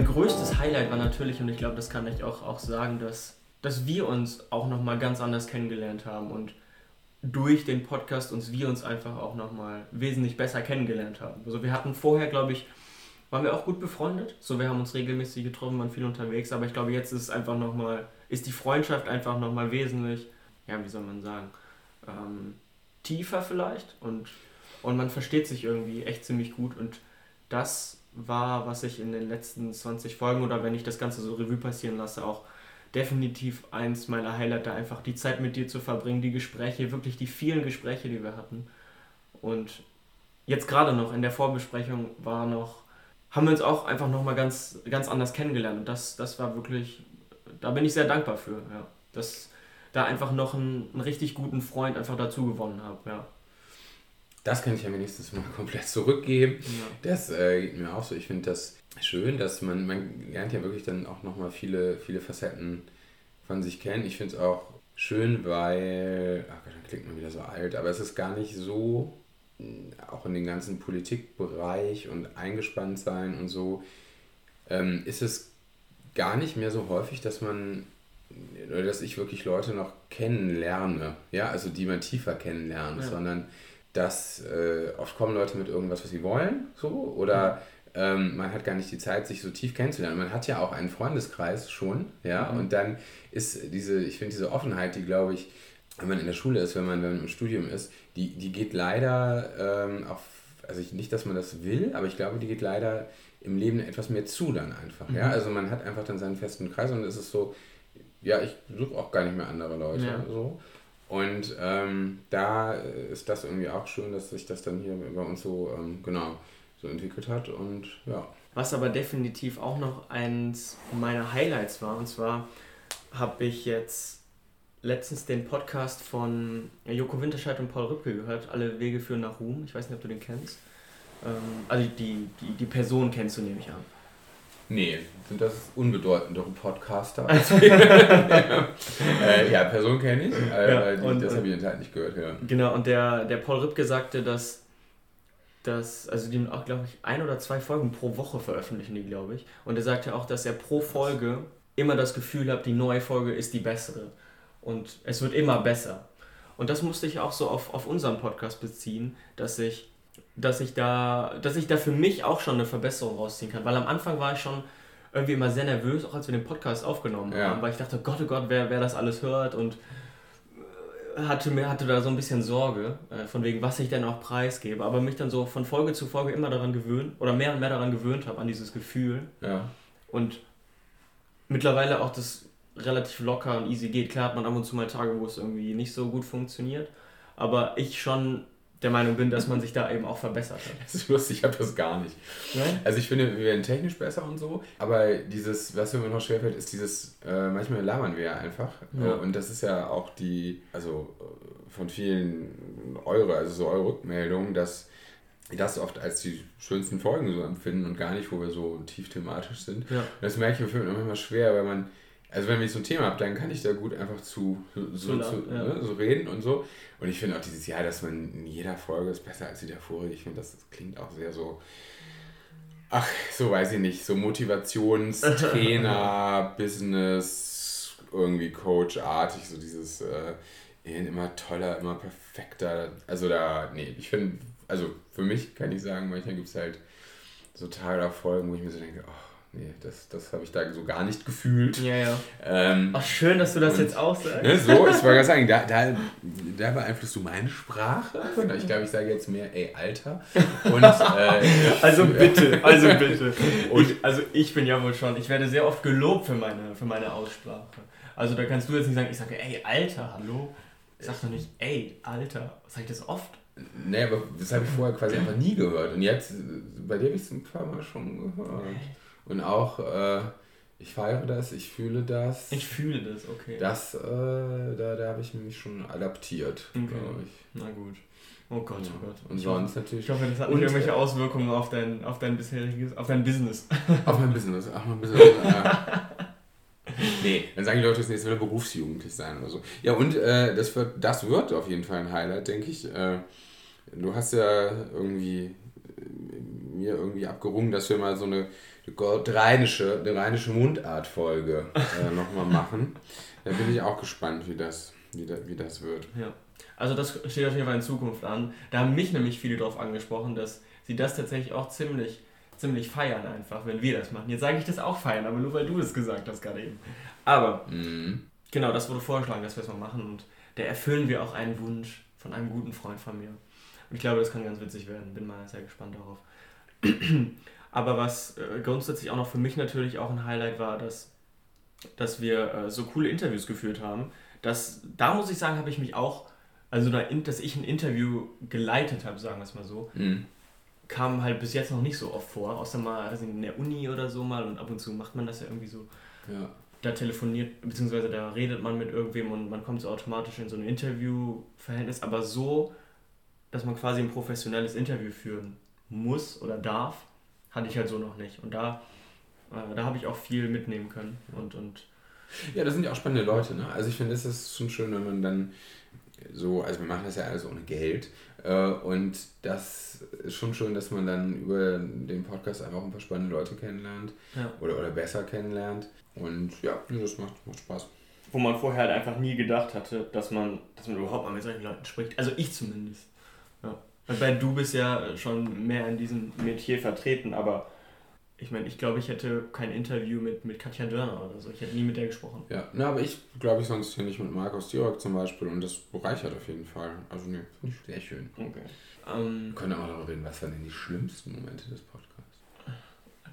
mein größtes Highlight war natürlich, und ich glaube, das kann ich auch, auch sagen, dass, dass wir uns auch nochmal ganz anders kennengelernt haben und durch den Podcast uns wir uns einfach auch nochmal wesentlich besser kennengelernt haben. Also wir hatten vorher, glaube ich, waren wir auch gut befreundet. So, wir haben uns regelmäßig getroffen, waren viel unterwegs, aber ich glaube, jetzt ist es einfach nochmal, ist die Freundschaft einfach nochmal wesentlich, ja, wie soll man sagen, ähm, tiefer vielleicht und, und man versteht sich irgendwie echt ziemlich gut und das war, was ich in den letzten 20 Folgen oder wenn ich das Ganze so Revue passieren lasse, auch definitiv eins meiner Highlights, einfach die Zeit mit dir zu verbringen, die Gespräche, wirklich die vielen Gespräche, die wir hatten. Und jetzt gerade noch in der Vorbesprechung war noch, haben wir uns auch einfach nochmal ganz, ganz anders kennengelernt. Und das, das war wirklich, da bin ich sehr dankbar für, ja. Dass da einfach noch einen, einen richtig guten Freund einfach dazu gewonnen habe, ja. Das kann ich ja wenigstens mal komplett zurückgeben. Ja. Das äh, geht mir auch so. Ich finde das schön, dass man, man lernt ja wirklich dann auch nochmal viele, viele Facetten von sich kennen. Ich finde es auch schön, weil, ach Gott, dann klingt man wieder so alt, aber es ist gar nicht so, auch in den ganzen Politikbereich und eingespannt sein und so, ähm, ist es gar nicht mehr so häufig, dass man oder dass ich wirklich Leute noch kennenlerne, ja, also die man tiefer kennenlernt, ja. sondern dass äh, oft kommen Leute mit irgendwas, was sie wollen, so, oder mhm ähm, man hat gar nicht die Zeit, sich so tief kennenzulernen. Man hat ja auch einen Freundeskreis schon, ja, mhm. und dann ist diese, ich finde diese Offenheit, die glaube ich, wenn man in der Schule ist, wenn man, wenn man im Studium ist, die, die geht leider ähm, auf, also ich, nicht, dass man das will, aber ich glaube, die geht leider im Leben etwas mehr zu dann einfach, mhm. ja, also man hat einfach dann seinen festen Kreis und es ist so, ja, ich suche auch gar nicht mehr andere Leute, ja. so. Und ähm, da ist das irgendwie auch schön, dass sich das dann hier bei uns so, ähm, genau, so entwickelt hat und ja. Was aber definitiv auch noch eins meiner Highlights war, und zwar habe ich jetzt letztens den Podcast von Joko Winterscheid und Paul Rüppel gehört, Alle Wege führen nach Ruhm. Ich weiß nicht, ob du den kennst. Ähm, also die, die, die Person kennst du, nehme ich an. Nee, sind das unbedeutendere Podcaster? äh, ja, Person kenne ich, äh, ja, die, das habe ich halt nicht gehört. Ja. Genau, und der, der Paul Rüppke sagte, dass dass, also die auch, glaube ich, ein oder zwei Folgen pro Woche veröffentlichen die, glaube ich. Und er sagt ja auch, dass er pro Folge immer das Gefühl hat, die neue Folge ist die bessere. Und es wird immer besser. Und das musste ich auch so auf, auf unseren Podcast beziehen, dass ich, dass ich da, dass ich da für mich auch schon eine Verbesserung rausziehen kann. Weil am Anfang war ich schon irgendwie immer sehr nervös, auch als wir den Podcast aufgenommen ja. haben, weil ich dachte, Gott, oh Gott, wer, wer das alles hört und hatte, mir, hatte da so ein bisschen Sorge, äh, von wegen, was ich denn auch preisgebe, aber mich dann so von Folge zu Folge immer daran gewöhnt oder mehr und mehr daran gewöhnt habe, an dieses Gefühl. Ja. Und mittlerweile auch das relativ locker und easy geht. Klar hat man ab und zu mal Tage, wo es irgendwie nicht so gut funktioniert, aber ich schon der Meinung bin, dass man sich da eben auch verbessert hat. Das ist lustig, ich habe das gar nicht. Nein? Also ich finde, wir werden technisch besser und so, aber dieses, was mir noch schwerfällt, ist dieses, äh, manchmal labern wir ja einfach. Ja. Äh, und das ist ja auch die, also äh, von vielen eure, also so eure Rückmeldungen, dass das oft als die schönsten Folgen so empfinden und gar nicht, wo wir so tief thematisch sind. Ja. das merke ich mir immer schwer, weil man also wenn ich so ein Thema habe, dann kann ich da gut einfach zu, so, so, zu, ja. ne, so reden und so. Und ich finde auch dieses Jahr, dass man in jeder Folge ist besser als die davor. Ich finde, das, das klingt auch sehr so, ach, so weiß ich nicht, so Motivationstrainer, Business, irgendwie Coach-artig, so dieses äh, immer toller, immer perfekter. Also da, nee, ich finde, also für mich kann ich sagen, manchmal gibt es halt so Tage Folgen, wo ich mir so denke, oh, nee, das, das habe ich da so gar nicht gefühlt. Ja, ja. Ähm, Ach, schön, dass du das und, jetzt auch sagst. Ne, so, ich wollte gerade sagen, da, da, da beeinflusst du meine Sprache. Ich glaube, ich sage jetzt mehr, ey, Alter. Und, äh, also bitte, also bitte. Und ich, also ich bin ja wohl schon, ich werde sehr oft gelobt für meine, für meine Aussprache. Also da kannst du jetzt nicht sagen, ich sage, ey, Alter, hallo. Ich sage doch nicht, ey, Alter. Sag ich das oft? Nee, aber das habe ich vorher quasi einfach nie gehört. Und jetzt, bei dir habe ich es ein paar Mal schon gehört. Und auch, äh, ich feiere das, ich fühle das. Ich fühle das, okay. Das, äh, da, da habe ich mich schon adaptiert, okay. glaube ich. Na gut. Oh Gott, ja. oh Gott. Und ich sonst hoffe, natürlich. Ich hoffe, das hat nicht irgendwelche Auswirkungen auf dein, auf dein bisheriges, auf dein Business. Auf mein Business, auf mein Business. ja. Nee, dann sagen die Leute, jetzt will berufsjugendlich sein oder so. Ja, und äh, das, wird, das wird auf jeden Fall ein Highlight, denke ich. Äh, du hast ja irgendwie mir irgendwie abgerungen, dass wir mal so eine rheinische, die rheinische Mundart-Folge äh, nochmal machen. Da bin ich auch gespannt, wie das, wie, da, wie das wird. Ja. Also das steht auf jeden Fall in Zukunft an. Da haben mich nämlich viele darauf angesprochen, dass sie das tatsächlich auch ziemlich, ziemlich feiern einfach, wenn wir das machen. Jetzt sage ich das auch feiern, aber nur weil du es gesagt hast gerade eben. Aber mhm. genau, das wurde vorgeschlagen, dass wir es mal machen und da erfüllen wir auch einen Wunsch von einem guten Freund von mir. Und ich glaube, das kann ganz witzig werden. Bin mal sehr gespannt darauf. Aber was äh, grundsätzlich auch noch für mich natürlich auch ein Highlight war, dass, dass wir äh, so coole Interviews geführt haben. Dass, da muss ich sagen, habe ich mich auch, also da, dass ich ein Interview geleitet habe, sagen wir es mal so, mhm. kam halt bis jetzt noch nicht so oft vor. Außer mal also in der Uni oder so mal und ab und zu macht man das ja irgendwie so. Ja. Da telefoniert, beziehungsweise da redet man mit irgendwem und man kommt so automatisch in so ein Interviewverhältnis. Aber so, dass man quasi ein professionelles Interview führen muss oder darf, hatte ich halt so noch nicht. Und da, äh, da habe ich auch viel mitnehmen können. Und, und ja, das sind ja auch spannende Leute. Ne? Also ich finde, es ist schon schön, wenn man dann so, also wir machen das ja alles ohne Geld. Äh, und das ist schon schön, dass man dann über den Podcast einfach ein paar spannende Leute kennenlernt. Ja. Oder, oder besser kennenlernt. Und ja, das macht, macht Spaß. Wo man vorher halt einfach nie gedacht hatte, dass man, dass man überhaupt mal mit solchen Leuten spricht. Also ich zumindest. Weil du bist ja schon mehr in diesem Metier vertreten, aber ich meine, ich glaube, ich hätte kein Interview mit, mit Katja Dörner oder so. Ich hätte nie mit der gesprochen. Ja, na, aber ich glaube ich sonst hier nicht mit Markus Dirk zum Beispiel und das bereichert auf jeden Fall. Also ne, finde ich sehr schön. Okay. Ähm, Wir können auch darüber reden, was waren denn die schlimmsten Momente des Podcasts?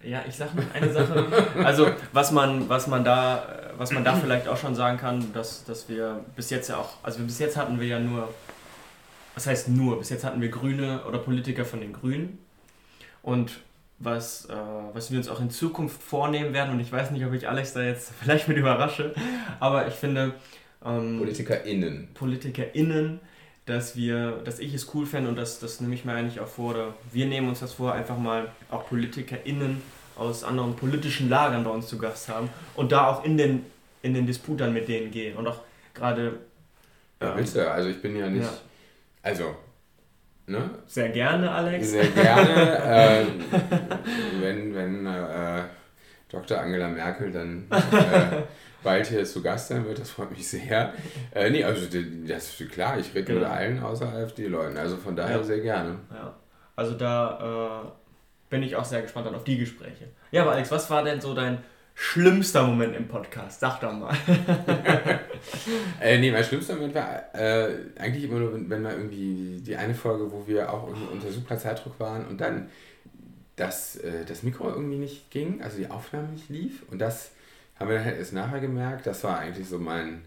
Ja, ich sage noch eine Sache. Also was man, was man da, was man da vielleicht auch schon sagen kann, dass, dass wir bis jetzt ja auch, also bis jetzt hatten wir ja nur was heißt nur, bis jetzt hatten wir Grüne oder Politiker von den Grünen. Und was, äh, was wir uns auch in Zukunft vornehmen werden, und ich weiß nicht, ob ich Alex da jetzt vielleicht mit überrasche, aber ich finde. Ähm, PolitikerInnen. PolitikerInnen, dass wir, dass ich es cool fände und das, das nehme ich mir eigentlich auch vor, oder wir nehmen uns das vor, einfach mal auch PolitikerInnen aus anderen politischen Lagern bei uns zu Gast haben und da auch in den, in den Disput dann mit denen gehen und auch gerade. Ja, ähm, willst du, also ich bin ja nicht. Ja also, ne? Sehr gerne, Alex. Sehr gerne. äh, wenn wenn äh, Dr. Angela Merkel dann äh, bald hier zu Gast sein wird, das freut mich sehr. Äh, nee, also das ist klar, ich rede genau. mit allen außer AfD-Leuten, also von daher ja. sehr gerne. Ja. Also da äh, bin ich auch sehr gespannt auf die Gespräche. Ja, aber Alex, was war denn so dein schlimmster Moment im Podcast? Sag doch mal. äh, nee, mein schlimmster Moment war äh, eigentlich immer nur, wenn, wenn mal irgendwie die eine Folge, wo wir auch unter super Zeitdruck waren und dann das, äh, das Mikro irgendwie nicht ging, also die Aufnahme nicht lief und das haben wir dann halt erst nachher gemerkt, das war eigentlich so mein,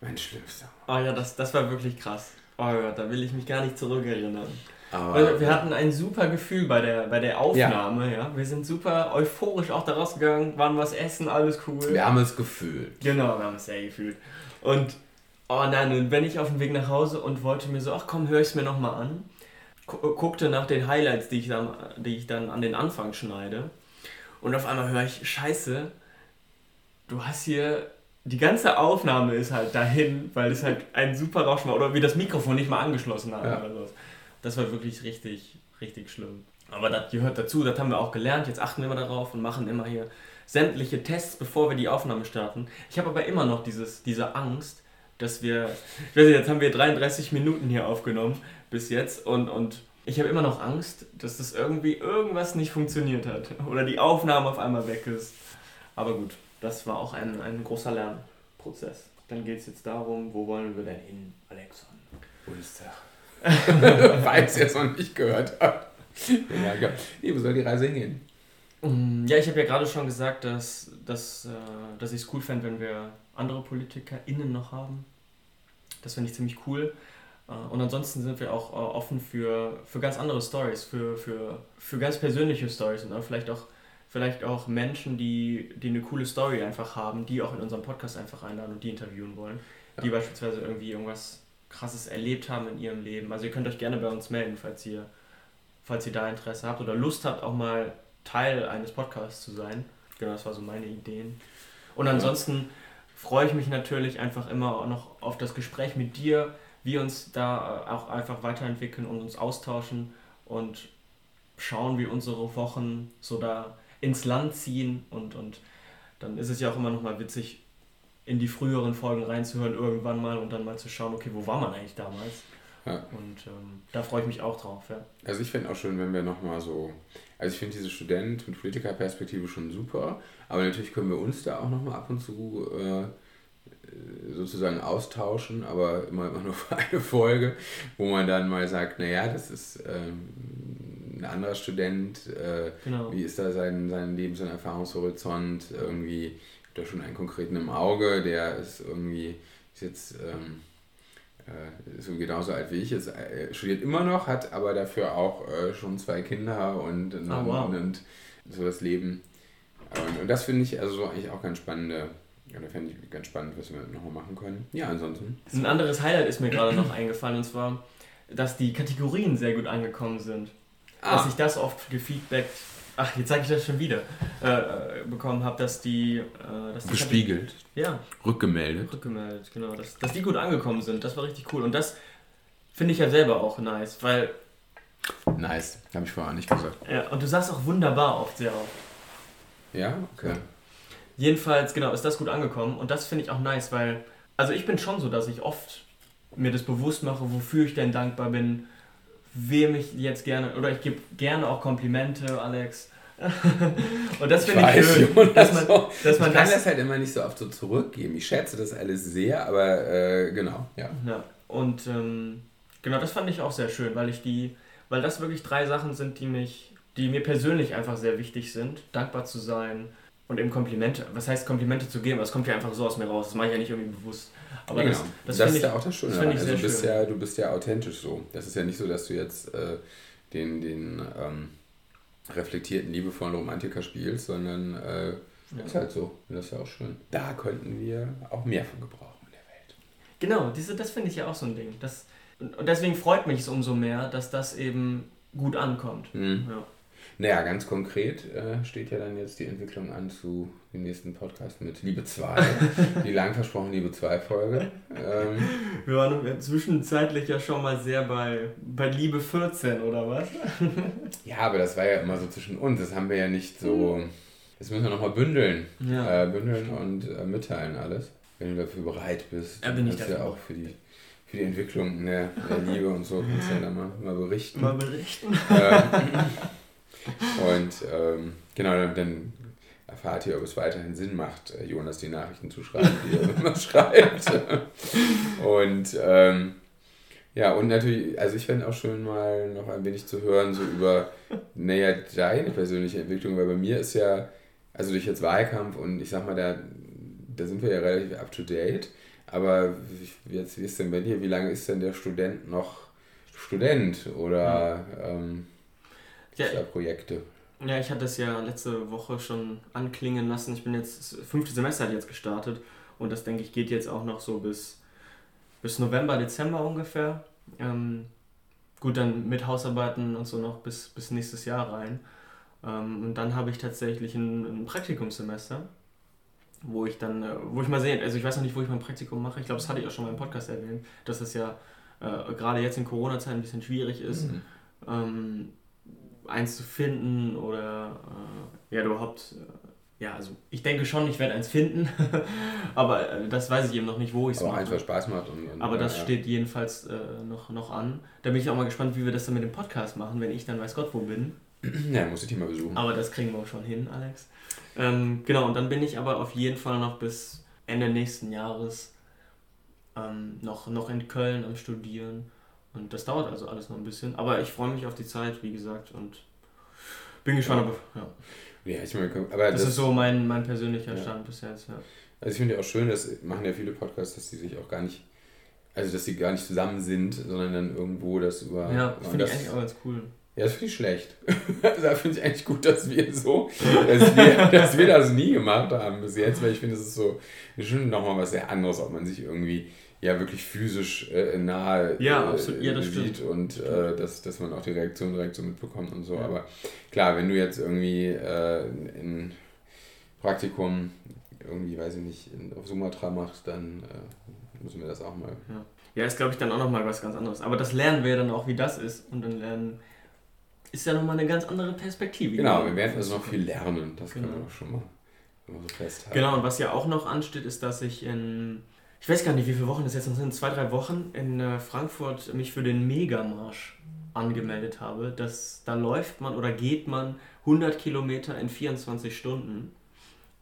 mein schlimmster. Oh ja, das, das war wirklich krass. Oh Gott, da will ich mich gar nicht zurückerinnern. Aber wir hatten ein super Gefühl bei der, bei der Aufnahme, ja. ja. Wir sind super euphorisch auch da rausgegangen, waren was essen, alles cool. Wir haben es gefühlt. Genau, wir haben es sehr gefühlt. Und, oh nein, und wenn ich auf dem Weg nach Hause und wollte mir so, ach komm, hör ich es mir nochmal an, guckte nach den Highlights, die ich, dann, die ich dann an den Anfang schneide. Und auf einmal höre ich, scheiße, du hast hier die ganze Aufnahme ist halt dahin, weil es halt ein super Rauschen war oder wie das Mikrofon nicht mal angeschlossen hat ja. oder so. Das war wirklich richtig, richtig schlimm. Aber das gehört dazu, das haben wir auch gelernt. Jetzt achten wir immer darauf und machen immer hier sämtliche Tests, bevor wir die Aufnahme starten. Ich habe aber immer noch dieses, diese Angst, dass wir, ich weiß nicht, jetzt haben wir 33 Minuten hier aufgenommen bis jetzt und, und ich habe immer noch Angst, dass das irgendwie irgendwas nicht funktioniert hat oder die Aufnahme auf einmal weg ist. Aber gut, das war auch ein, ein großer Lernprozess. Dann geht es jetzt darum, wo wollen wir denn hin, Alexander? Bundestag. Falls ihr es noch nicht gehört habt. Ja, nee, wo soll die Reise hingehen? Mm, ja, ich habe ja gerade schon gesagt, dass, dass, äh, dass ich es cool fände, wenn wir andere PolitikerInnen noch haben. Das finde ich ziemlich cool. Äh, und ansonsten sind wir auch äh, offen für, für ganz andere Stories, für, für, für ganz persönliche Stories und vielleicht auch, vielleicht auch Menschen, die, die eine coole Story einfach haben, die auch in unserem Podcast einfach einladen und die interviewen wollen. Ja. Die beispielsweise irgendwie irgendwas krasses erlebt haben in ihrem Leben. Also ihr könnt euch gerne bei uns melden, falls ihr, falls ihr da Interesse habt oder Lust habt, auch mal Teil eines Podcasts zu sein. Genau, das war so meine Ideen. Und ansonsten freue ich mich natürlich einfach immer noch auf das Gespräch mit dir, wir uns da auch einfach weiterentwickeln und uns austauschen und schauen, wie unsere Wochen so da ins Land ziehen und, und dann ist es ja auch immer noch mal witzig, in die früheren Folgen reinzuhören irgendwann mal und dann mal zu schauen, okay, wo war man eigentlich damals? Ja. Und ähm, da freue ich mich auch drauf, ja. Also ich finde auch schön, wenn wir nochmal so, also ich finde diese Student- und Politikerperspektive schon super, aber natürlich können wir uns da auch nochmal ab und zu äh, sozusagen austauschen, aber immer, immer nur für eine Folge, wo man dann mal sagt, naja, das ist ähm, ein anderer Student, äh, genau. wie ist da sein, sein Lebens- und Erfahrungshorizont, irgendwie er schon einen konkreten im Auge, der ist irgendwie, ist jetzt ähm, äh, so genauso alt wie ich, ist, äh, studiert immer noch, hat aber dafür auch äh, schon zwei Kinder und, und, oh, wow. und so das Leben. Und, und das finde ich also eigentlich auch ganz spannende ja, da fände ich ganz spannend, was wir nochmal machen können. Ja, ansonsten. Ein anderes Highlight ist mir gerade noch eingefallen, und zwar, dass die Kategorien sehr gut angekommen sind. Ah. Dass ich das oft gefeedbackt, ach, jetzt sage ich das schon wieder, äh, bekommen habe, dass die... Äh, dass die Gespiegelt. ja. Rückgemeldet. Rückgemeldet, genau. Dass, dass die gut angekommen sind, das war richtig cool. Und das finde ich ja selber auch nice, weil... Nice, habe ich vorher nicht gesagt. Ja, und du sagst auch wunderbar oft sehr oft. Ja, okay. Jedenfalls, genau, ist das gut angekommen und das finde ich auch nice, weil, also ich bin schon so, dass ich oft mir das bewusst mache, wofür ich denn dankbar bin, wem ich jetzt gerne, oder ich gebe gerne auch Komplimente, Alex. und das finde ich, ich schön, Jonas, dass man, dass man ich kann das, das, halt immer nicht so oft so zurückgeben. Ich schätze das alles sehr, aber äh, genau, ja. ja. Und ähm, genau, das fand ich auch sehr schön, weil ich die, weil das wirklich drei Sachen sind, die mich, die mir persönlich einfach sehr wichtig sind, dankbar zu sein, und eben Komplimente, was heißt Komplimente zu geben? Das kommt ja einfach so aus mir raus, das mache ich ja nicht irgendwie bewusst. Aber genau. das, das, das ist ja auch das Schöne. Das also du, bist schön. ja, du bist ja authentisch so. Das ist ja nicht so, dass du jetzt äh, den, den ähm, reflektierten, liebevollen Romantiker spielst, sondern äh, ja. ist halt so. Und das ist ja auch schön. Da könnten wir auch mehr von gebrauchen in der Welt. Genau, diese, das finde ich ja auch so ein Ding. Das, und deswegen freut mich es umso mehr, dass das eben gut ankommt. Mhm. Ja. Naja, ganz konkret äh, steht ja dann jetzt die Entwicklung an zu dem nächsten Podcast mit Liebe 2. die lang versprochene Liebe 2 Folge. Ähm, Wir waren zwischenzeitlich ja schon mal sehr bei, bei Liebe 14, oder was? ja, aber das war ja immer so zwischen uns. Das haben wir ja nicht so. Das müssen wir nochmal bündeln. Ja. Äh, bündeln und äh, mitteilen alles. Wenn du dafür bereit bist. Ja, bin ich dafür. ja auch für die für die Entwicklung der, der Liebe und so kannst du ja dann mal, mal berichten. Mal berichten. Ähm, und ähm, genau, dann erfahrt ihr, ob es weiterhin Sinn macht, äh, Jonas die Nachrichten zu schreiben, die er immer schreibt. Und ähm, ja, und natürlich, also ich fände auch schön mal noch ein wenig zu hören, so über, naja, deine persönliche Entwicklung, weil bei mir ist ja, also durch jetzt Wahlkampf und ich sag mal, da, da sind wir ja relativ up to date, aber jetzt, wie ist denn bei dir, wie lange ist denn der Student noch Student? Oder ähm, ja, Projekte. Ja, ich hatte es ja letzte Woche schon anklingen lassen. Ich bin jetzt, das fünfte Semester hat jetzt gestartet und das denke ich geht jetzt auch noch so bis, bis November, Dezember ungefähr. Ähm, gut, dann mit Hausarbeiten und so noch bis, bis nächstes Jahr rein. Ähm, und dann habe ich tatsächlich ein, ein Praktikumssemester, wo ich dann, äh, wo ich mal sehe, also ich weiß noch nicht, wo ich mein Praktikum mache. Ich glaube, das hatte ich auch schon mal im Podcast erwähnt, dass es ja äh, gerade jetzt in Corona-Zeiten ein bisschen schwierig ist. Mhm. Ähm, eins zu finden oder äh, ja, überhaupt. Äh, ja, also ich denke schon, ich werde eins finden, aber äh, das weiß ich eben noch nicht, wo ich es mache. eins, was Spaß macht. Und, und aber das ja. steht jedenfalls äh, noch, noch an. Da bin ich auch mal gespannt, wie wir das dann mit dem Podcast machen, wenn ich dann weiß Gott wo bin. Ja, muss ich dich mal besuchen. Aber das kriegen wir auch schon hin, Alex. Ähm, genau, und dann bin ich aber auf jeden Fall noch bis Ende nächsten Jahres ähm, noch, noch in Köln am Studieren. Und das dauert also alles noch ein bisschen. Aber ich freue mich auf die Zeit, wie gesagt, und bin gespannt. Ja, aber, ja. ja ich meine, aber das, das, ist so mein, mein persönlicher Stand ja. bis jetzt. Ja. Also ich finde ja auch schön, das machen ja viele Podcasts, dass die sich auch gar nicht, also dass die gar nicht zusammen sind, sondern dann irgendwo das über. Ja, finde ich eigentlich auch ganz cool. Ja, das finde ich schlecht. da finde ich eigentlich gut, dass wir so, dass wir, dass wir das nie gemacht haben bis jetzt, weil ich finde, es ist so schon nochmal was sehr anderes, ob man sich irgendwie ja wirklich physisch äh, nahe ja, absolut. Ja, das sieht stimmt. und äh, dass, dass man auch die Reaktion direkt so mitbekommt und so. Ja. Aber klar, wenn du jetzt irgendwie äh, in Praktikum irgendwie, weiß ich nicht, in, auf Sumatra machst, dann äh, müssen wir das auch mal. Ja, ja ist glaube ich dann auch nochmal was ganz anderes. Aber das lernen wir dann auch, wie das ist und dann lernen ist ja nochmal eine ganz andere Perspektive. Genau, wir werden also noch viel lernen, das genau. können wir auch schon mal, so festhalten. Genau, und was ja auch noch ansteht, ist, dass ich in, ich weiß gar nicht, wie viele Wochen das jetzt sind, zwei, drei Wochen in äh, Frankfurt mich für den Megamarsch angemeldet habe. Das, da läuft man oder geht man 100 Kilometer in 24 Stunden.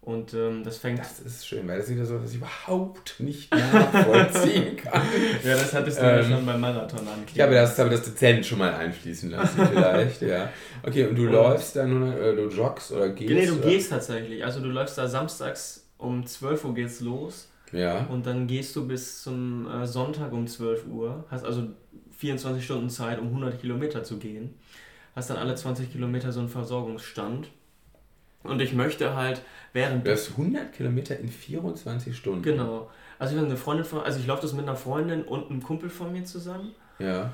Und ähm, das fängt. Das ist schön, weil das ist wieder so, dass ich überhaupt nicht nachvollziehen kann. ja, das hattest du ähm, ja schon beim Marathon an. Ich habe das, habe das dezent schon mal einfließen lassen, vielleicht, ja. Okay, und du und läufst dann, oder du joggst oder gehst? Nee, du oder? gehst tatsächlich. Also du läufst da samstags um 12 Uhr geht's los. Ja. Und dann gehst du bis zum äh, Sonntag um 12 Uhr. Hast also 24 Stunden Zeit, um 100 Kilometer zu gehen. Hast dann alle 20 Kilometer so einen Versorgungsstand. Und ich möchte halt während. Du hast 100 Kilometer in 24 Stunden. Genau. Also ich habe eine Freundin von, also ich laufe das mit einer Freundin und einem Kumpel von mir zusammen. Ja.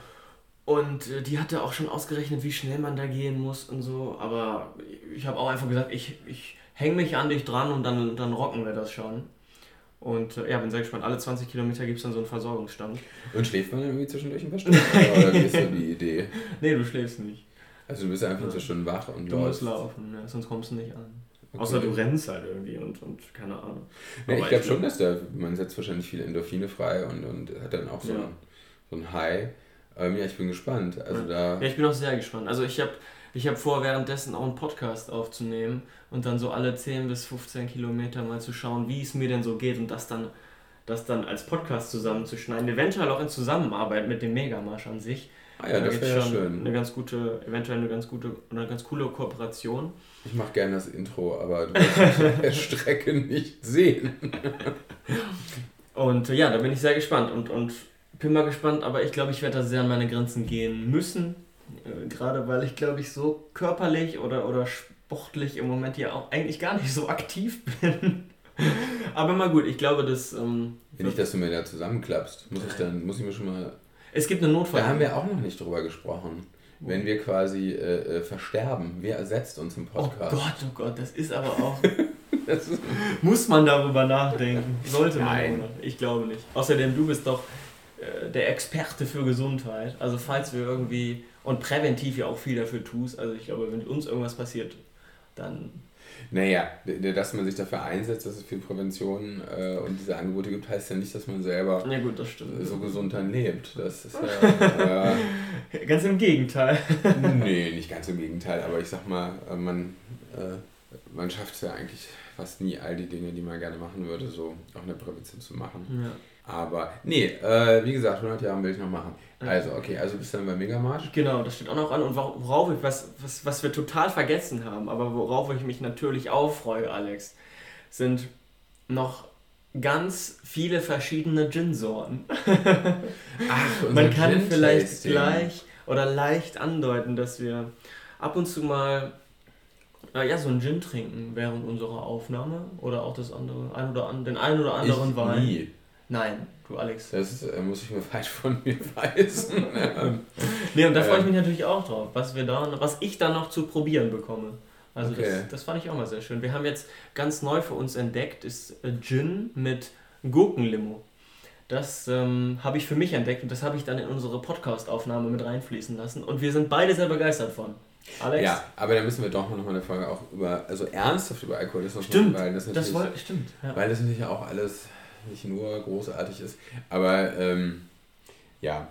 Und äh, die hatte auch schon ausgerechnet, wie schnell man da gehen muss und so. Aber ich habe auch einfach gesagt, ich, ich hänge mich an dich dran und dann, dann rocken wir das schon. Und äh, ja, bin sehr gespannt. Alle 20 Kilometer gibt es dann so einen Versorgungsstand. Und schläft man irgendwie zwischendurch ein paar Stunden? Oder wie ist so die Idee? Nee, du schläfst nicht. Also du bist einfach ja. so schön wach und Du musst laufen, ja, sonst kommst du nicht an. Okay. Außer du rennst halt irgendwie und, und keine Ahnung. Ja, ich glaube schon, dass da, man setzt wahrscheinlich viele Endorphine frei und, und hat dann auch so, ja. ein, so ein High. Ähm, ja, ich bin gespannt. Also da ja, ich bin auch sehr gespannt. Also ich habe ich hab vor, währenddessen auch einen Podcast aufzunehmen und dann so alle 10 bis 15 Kilometer mal zu schauen, wie es mir denn so geht und das dann, das dann als Podcast zusammenzuschneiden. Eventuell auch in Zusammenarbeit mit dem Megamarsch an sich. Ah ja, das wäre schön. Eine ganz gute, eventuell eine ganz gute, eine ganz coole Kooperation. Ich mache gerne das Intro, aber du wirst der Strecke nicht sehen. und ja, da bin ich sehr gespannt und, und bin mal gespannt, aber ich glaube, ich werde da sehr an meine Grenzen gehen müssen. Äh, gerade weil ich, glaube ich, so körperlich oder, oder sportlich im Moment ja auch eigentlich gar nicht so aktiv bin. aber mal gut, ich glaube, dass. Ähm, nicht, dass du mir da zusammenklappst, muss ich dann, muss ich mir schon mal es gibt eine Notfall. Da haben wir auch noch nicht drüber gesprochen. Wenn wir quasi äh, äh, versterben, wer ersetzt uns im oh Podcast? Oh Gott, oh Gott, das ist aber auch. muss man darüber nachdenken? Sollte Nein. man. Ich glaube nicht. Außerdem, du bist doch der Experte für Gesundheit. Also, falls wir irgendwie und präventiv ja auch viel dafür tust, also ich glaube, wenn uns irgendwas passiert, dann naja, dass man sich dafür einsetzt, dass es viel Prävention äh, und diese Angebote gibt, heißt ja nicht, dass man selber ja, gut, das stimmt. so gesund dann lebt. Das ist ja. Äh, ganz im Gegenteil. nee, nicht ganz im Gegenteil, aber ich sag mal, äh, man, äh, man schafft es ja eigentlich fast nie, all die Dinge, die man gerne machen würde, so auch eine Prävention zu machen. Ja. Aber nee, äh, wie gesagt, 100 Jahre will ich noch machen. Also, okay, also bist du dann bei Megamarsch? Genau, das steht auch noch an. Und worauf ich, was, was, was wir total vergessen haben, aber worauf ich mich natürlich auch freue, Alex, sind noch ganz viele verschiedene Gin-Sorten. Ach, Man kann Gin vielleicht gleich oder leicht andeuten, dass wir ab und zu mal äh, ja, so einen Gin trinken während unserer Aufnahme oder auch das andere, ein oder an, den einen oder anderen ich Wein. Nie. Nein, du Alex. Das äh, muss ich mir weit von mir weisen. nee, und da freue ich mich natürlich auch drauf, was wir da, was ich da noch zu probieren bekomme. Also okay. das, das fand ich auch mal sehr schön. Wir haben jetzt ganz neu für uns entdeckt, ist äh, Gin mit Gurkenlimo. Das ähm, habe ich für mich entdeckt und das habe ich dann in unsere Podcast-Aufnahme mit reinfließen lassen. Und wir sind beide sehr begeistert von. Alex? Ja, aber da müssen wir doch noch mal eine Folge auch über, also ernsthaft über Alkoholismus stimmt, machen, weil das natürlich, das woll, stimmt, ja. weil das natürlich auch alles nicht nur großartig ist. Aber ähm, ja,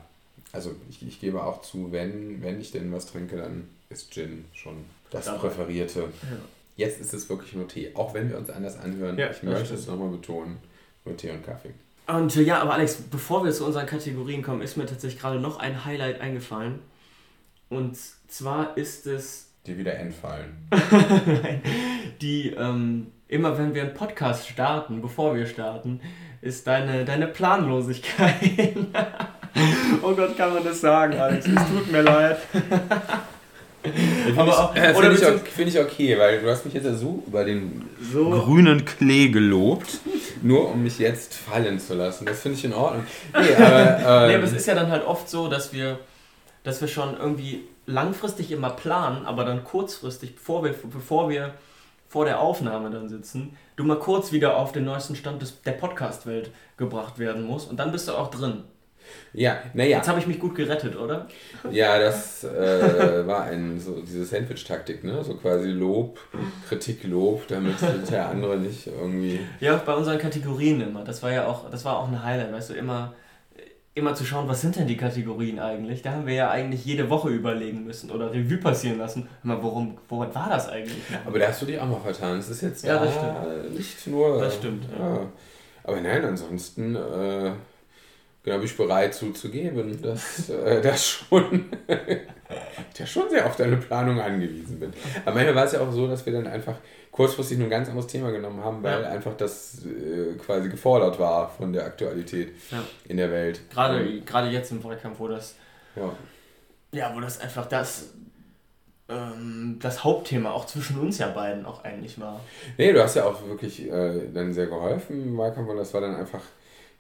also ich, ich gebe auch zu, wenn, wenn ich denn was trinke, dann ist Gin schon das Dabei. Präferierte. Ja. Jetzt ist es wirklich nur Tee, auch wenn wir uns anders anhören. Ja, ich möchte es nochmal betonen, nur Tee und Kaffee. Und äh, ja, aber Alex, bevor wir zu unseren Kategorien kommen, ist mir tatsächlich gerade noch ein Highlight eingefallen. Und zwar ist es. Die wieder entfallen. Nein, die ähm, immer wenn wir einen Podcast starten, bevor wir starten, ist deine, deine Planlosigkeit. oh Gott, kann man das sagen, Alex? Es tut mir leid. Finde ich, äh, find ich, find ich, okay, weil du hast mich jetzt ja so über den so grünen Klee gelobt, nur um mich jetzt fallen zu lassen. Das finde ich in Ordnung. Nee aber, ähm, nee, aber es ist ja dann halt oft so, dass wir, dass wir schon irgendwie langfristig immer planen, aber dann kurzfristig, bevor wir, bevor wir vor der Aufnahme dann sitzen, du mal kurz wieder auf den neuesten Stand des, der Podcast-Welt gebracht werden musst und dann bist du auch drin. Ja, naja. Jetzt habe ich mich gut gerettet, oder? Ja, das äh, war ein, so diese Sandwich-Taktik, ne? So quasi Lob, Kritik, Lob, damit der andere nicht irgendwie. Ja, bei unseren Kategorien immer. Das war ja auch, das war auch ein Highlight, weißt du, immer, immer zu schauen, was sind denn die Kategorien eigentlich? Da haben wir ja eigentlich jede Woche überlegen müssen oder Revue passieren lassen. Mal, worum, worum war das eigentlich? Aber da hast du dich auch mal vertan. Das ist jetzt ja, das stimmt. nicht nur. Das stimmt, ja. ja. Aber nein, ansonsten. Äh, bin ich bereit zuzugeben, dass äh, das schon, ich schon sehr auf deine Planung angewiesen bin. Am Ende war es ja auch so, dass wir dann einfach kurzfristig nur ein ganz anderes Thema genommen haben, weil ja. einfach das äh, quasi gefordert war von der Aktualität ja. in der Welt. Gerade, ähm, gerade jetzt im Wahlkampf, wo das, ja. ja, wo das einfach das, ähm, das Hauptthema auch zwischen uns ja beiden auch eigentlich war. Nee, du hast ja auch wirklich äh, dann sehr geholfen im Wahlkampf und das war dann einfach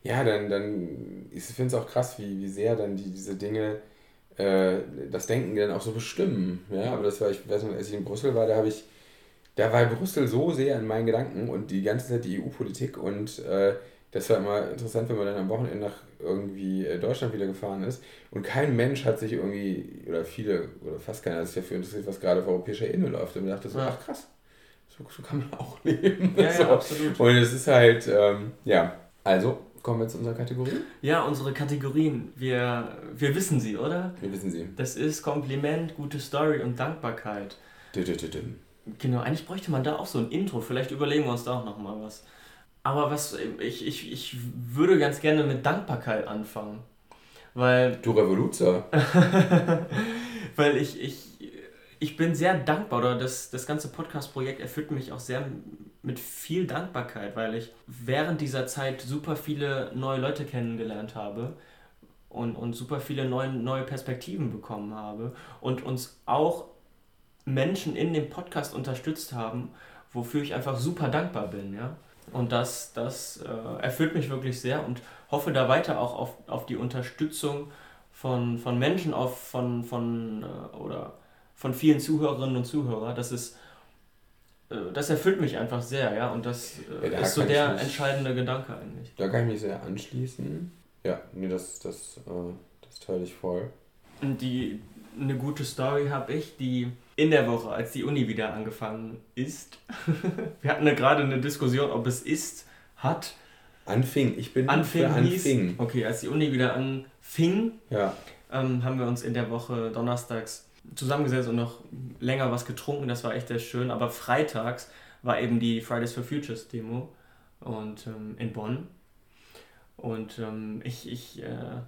ja, dann, dann ich finde es auch krass, wie, wie sehr dann die, diese Dinge äh, das Denken dann auch so bestimmen. Ja, aber das war, ich weiß noch, als ich in Brüssel war, da habe ich, da war Brüssel so sehr in meinen Gedanken und die ganze Zeit die EU-Politik und äh, das war immer interessant, wenn man dann am Wochenende nach irgendwie äh, Deutschland wieder gefahren ist und kein Mensch hat sich irgendwie, oder viele, oder fast keiner hat sich dafür interessiert, was gerade auf europäischer Ebene läuft. Und ich dachte so, ja. ach krass, so, so, kann man auch leben. Ja, so. ja, absolut. Und es ist halt, ähm, ja, also Kommen wir zu unserer Kategorie? Ja, unsere Kategorien. Wir, wir wissen sie, oder? Wir wissen sie. Das ist Kompliment, gute Story und Dankbarkeit. Genau, eigentlich bräuchte man da auch so ein Intro. Vielleicht überlegen wir uns da auch nochmal was. Aber was ich, ich, ich würde ganz gerne mit Dankbarkeit anfangen. Weil. Du Revoluzer. weil ich, ich, ich bin sehr dankbar, oder das, das ganze Podcast-Projekt erfüllt mich auch sehr mit viel Dankbarkeit, weil ich während dieser Zeit super viele neue Leute kennengelernt habe und, und super viele neue, neue Perspektiven bekommen habe und uns auch Menschen in dem Podcast unterstützt haben, wofür ich einfach super dankbar bin. Ja? Und das, das äh, erfüllt mich wirklich sehr und hoffe da weiter auch auf, auf die Unterstützung von, von Menschen, auf, von, von, äh, oder von vielen Zuhörerinnen und Zuhörern, dass es äh, das erfüllt mich einfach sehr, ja, und das äh, ja, da ist so der mich, entscheidende Gedanke eigentlich. Da kann ich mich sehr anschließen. Ja, nee, das, das, äh, das teile ich voll. Und die, eine gute Story habe ich, die in der Woche, als die Uni wieder angefangen ist, wir hatten ja gerade eine Diskussion, ob es ist, hat. Anfing, ich bin anfing, für anfing. Hieß, okay, als die Uni wieder anfing, ja. ähm, haben wir uns in der Woche donnerstags zusammengesetzt und noch länger was getrunken. Das war echt sehr schön. Aber freitags war eben die Fridays for Futures Demo und ähm, in Bonn. Und ähm, ich, ich, äh,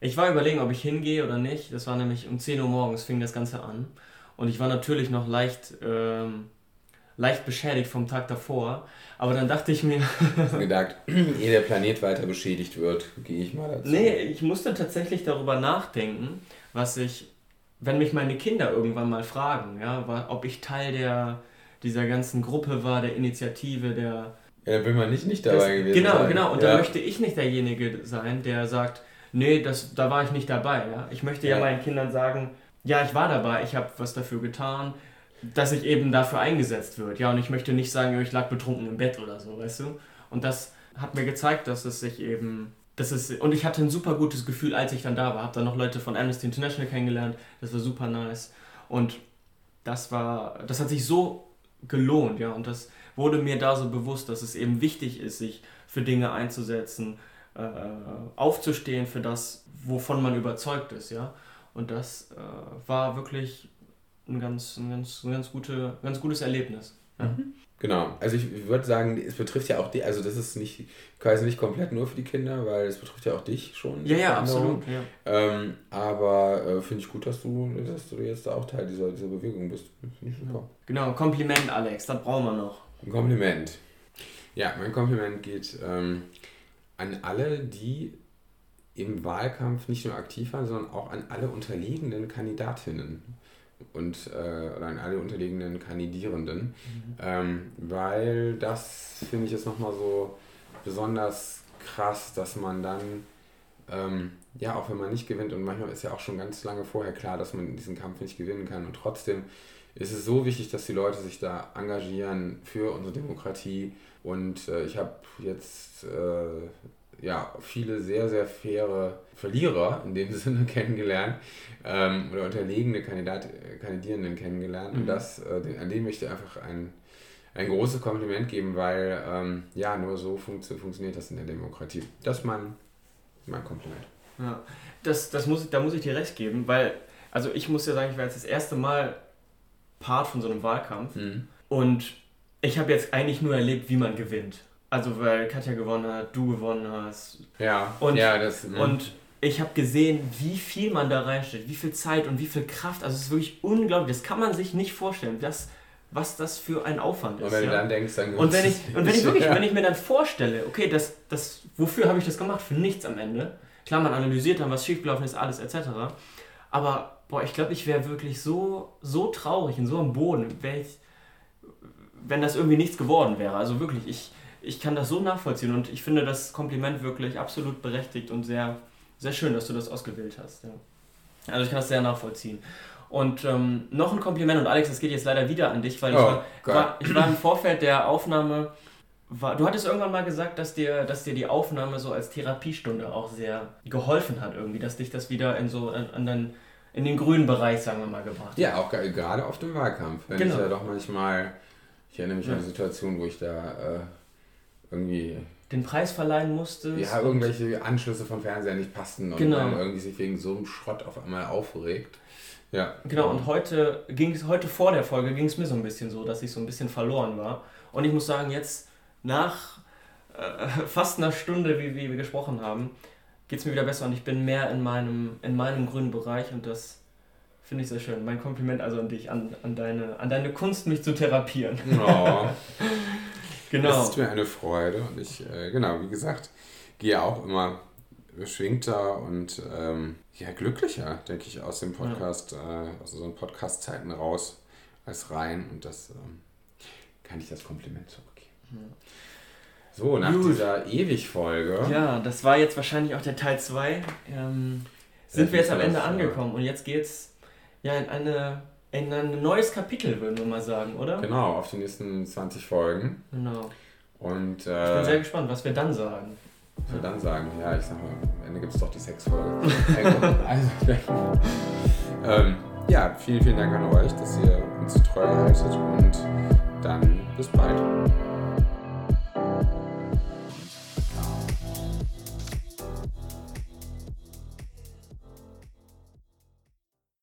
ich war überlegen, ob ich hingehe oder nicht. Das war nämlich um 10 Uhr morgens fing das Ganze an. Und ich war natürlich noch leicht, ähm, leicht beschädigt vom Tag davor. Aber dann dachte ich mir. gedacht, ehe der Planet weiter beschädigt wird, gehe ich mal dazu. Nee, ich musste tatsächlich darüber nachdenken, was ich wenn mich meine Kinder irgendwann mal fragen, ja, ob ich Teil der, dieser ganzen Gruppe war, der Initiative, der. Ja, will man nicht, nicht dabei das, gewesen genau, sein. Genau, genau. Und ja. da möchte ich nicht derjenige sein, der sagt, nee, das, da war ich nicht dabei. Ja? Ich möchte ja. ja meinen Kindern sagen, ja, ich war dabei, ich habe was dafür getan, dass ich eben dafür eingesetzt wird. Ja, und ich möchte nicht sagen, ich lag betrunken im Bett oder so, weißt du? Und das hat mir gezeigt, dass es sich eben das ist, und ich hatte ein super gutes Gefühl, als ich dann da war. Habe dann noch Leute von Amnesty International kennengelernt. Das war super nice. Und das war, das hat sich so gelohnt, ja. Und das wurde mir da so bewusst, dass es eben wichtig ist, sich für Dinge einzusetzen, äh, aufzustehen für das, wovon man überzeugt ist, ja. Und das äh, war wirklich ein ganz, ein ganz, ein ganz, gute, ganz gutes Erlebnis. Ja. Mhm. Genau, also ich würde sagen, es betrifft ja auch die, also das ist nicht quasi nicht komplett nur für die Kinder, weil es betrifft ja auch dich schon. Ja, ja, absolut. Ja. Ähm, aber äh, finde ich gut, dass du, dass du jetzt auch Teil dieser, dieser Bewegung bist. Finde ich super. Genau, Kompliment, Alex, das brauchen wir noch. Ein Kompliment. Ja, mein Kompliment geht ähm, an alle, die im Wahlkampf nicht nur aktiv waren, sondern auch an alle unterliegenden Kandidatinnen und äh, oder an alle unterliegenden Kandidierenden, mhm. ähm, weil das finde ich jetzt nochmal so besonders krass, dass man dann, ähm, ja, auch wenn man nicht gewinnt und manchmal ist ja auch schon ganz lange vorher klar, dass man diesen Kampf nicht gewinnen kann und trotzdem ist es so wichtig, dass die Leute sich da engagieren für unsere Demokratie und äh, ich habe jetzt äh, ja, viele sehr, sehr faire Verlierer in dem Sinne kennengelernt ähm, oder unterlegene Kandidat, Kandidierenden kennengelernt. Mhm. Und das, äh, an denen möchte ich einfach ein, ein großes Kompliment geben, weil ähm, ja, nur so funktio funktioniert das in der Demokratie. Das ist mein, mein Kompliment. Ja, das, das muss, da muss ich dir recht geben, weil, also ich muss ja sagen, ich war jetzt das erste Mal Part von so einem Wahlkampf mhm. und ich habe jetzt eigentlich nur erlebt, wie man gewinnt. Also weil Katja gewonnen hat, du gewonnen hast. Ja, und, ja, das. Ne? Und ich habe gesehen, wie viel man da reinsteckt, wie viel Zeit und wie viel Kraft. Also es ist wirklich unglaublich. Das kann man sich nicht vorstellen, das, was das für ein Aufwand ist. Und wenn ja? du dann denkst, dann und wenn ich und wenn ich wirklich, ja. wenn ich mir dann vorstelle, okay, das, das, wofür habe ich das gemacht? Für nichts am Ende. Klar, man analysiert dann, was schiefgelaufen ist, alles etc. Aber boah, ich glaube, ich wäre wirklich so, so traurig und so am Boden, ich, wenn das irgendwie nichts geworden wäre. Also wirklich, ich, ich kann das so nachvollziehen und ich finde das Kompliment wirklich absolut berechtigt und sehr, sehr schön, dass du das ausgewählt hast. Ja. Also ich kann das sehr nachvollziehen. Und ähm, noch ein Kompliment und Alex, das geht jetzt leider wieder an dich, weil oh, ich, war, war, ich war im Vorfeld der Aufnahme, war, du hattest irgendwann mal gesagt, dass dir, dass dir die Aufnahme so als Therapiestunde auch sehr geholfen hat irgendwie, dass dich das wieder in so an, an den, in den grünen Bereich, sagen wir mal, gebracht hat. Ja, auch gerade auf dem Wahlkampf, wenn genau. ich ja doch manchmal, ich erinnere mich ja. an eine Situation, wo ich da äh, irgendwie den Preis verleihen musste. Ja, irgendwelche Anschlüsse vom Fernseher nicht passten und genau. man irgendwie sich wegen so einem Schrott auf einmal aufregt. Ja. Genau, und heute ging es, heute vor der Folge ging es mir so ein bisschen so, dass ich so ein bisschen verloren war. Und ich muss sagen, jetzt nach äh, fast einer Stunde, wie, wie wir gesprochen haben, geht es mir wieder besser und ich bin mehr in meinem, in meinem grünen Bereich und das finde ich sehr schön. Mein Kompliment also an dich, an, an, deine, an deine Kunst, mich zu therapieren. Oh. Genau. Das ist mir eine Freude und ich, äh, genau, wie gesagt, gehe auch immer beschwingter und ähm, ja, glücklicher, denke ich, aus dem Podcast, ja. äh, aus unseren Podcast-Zeiten raus als rein und das ähm, kann ich das Kompliment zurückgeben. Ja. So, nach Gut. dieser Ewig-Folge. Ja, das war jetzt wahrscheinlich auch der Teil 2. Ähm, sind wir jetzt am Ende angekommen und jetzt geht's ja in eine in ein neues Kapitel, würden wir mal sagen, oder? Genau, auf die nächsten 20 Folgen. Genau. Und, äh, ich bin sehr gespannt, was wir dann sagen. Was wir dann sagen, ja, ich sag mal, am Ende gibt es doch die Sexfolge. also, ähm, ja, vielen, vielen Dank an euch, dass ihr uns treu haltet und dann bis bald.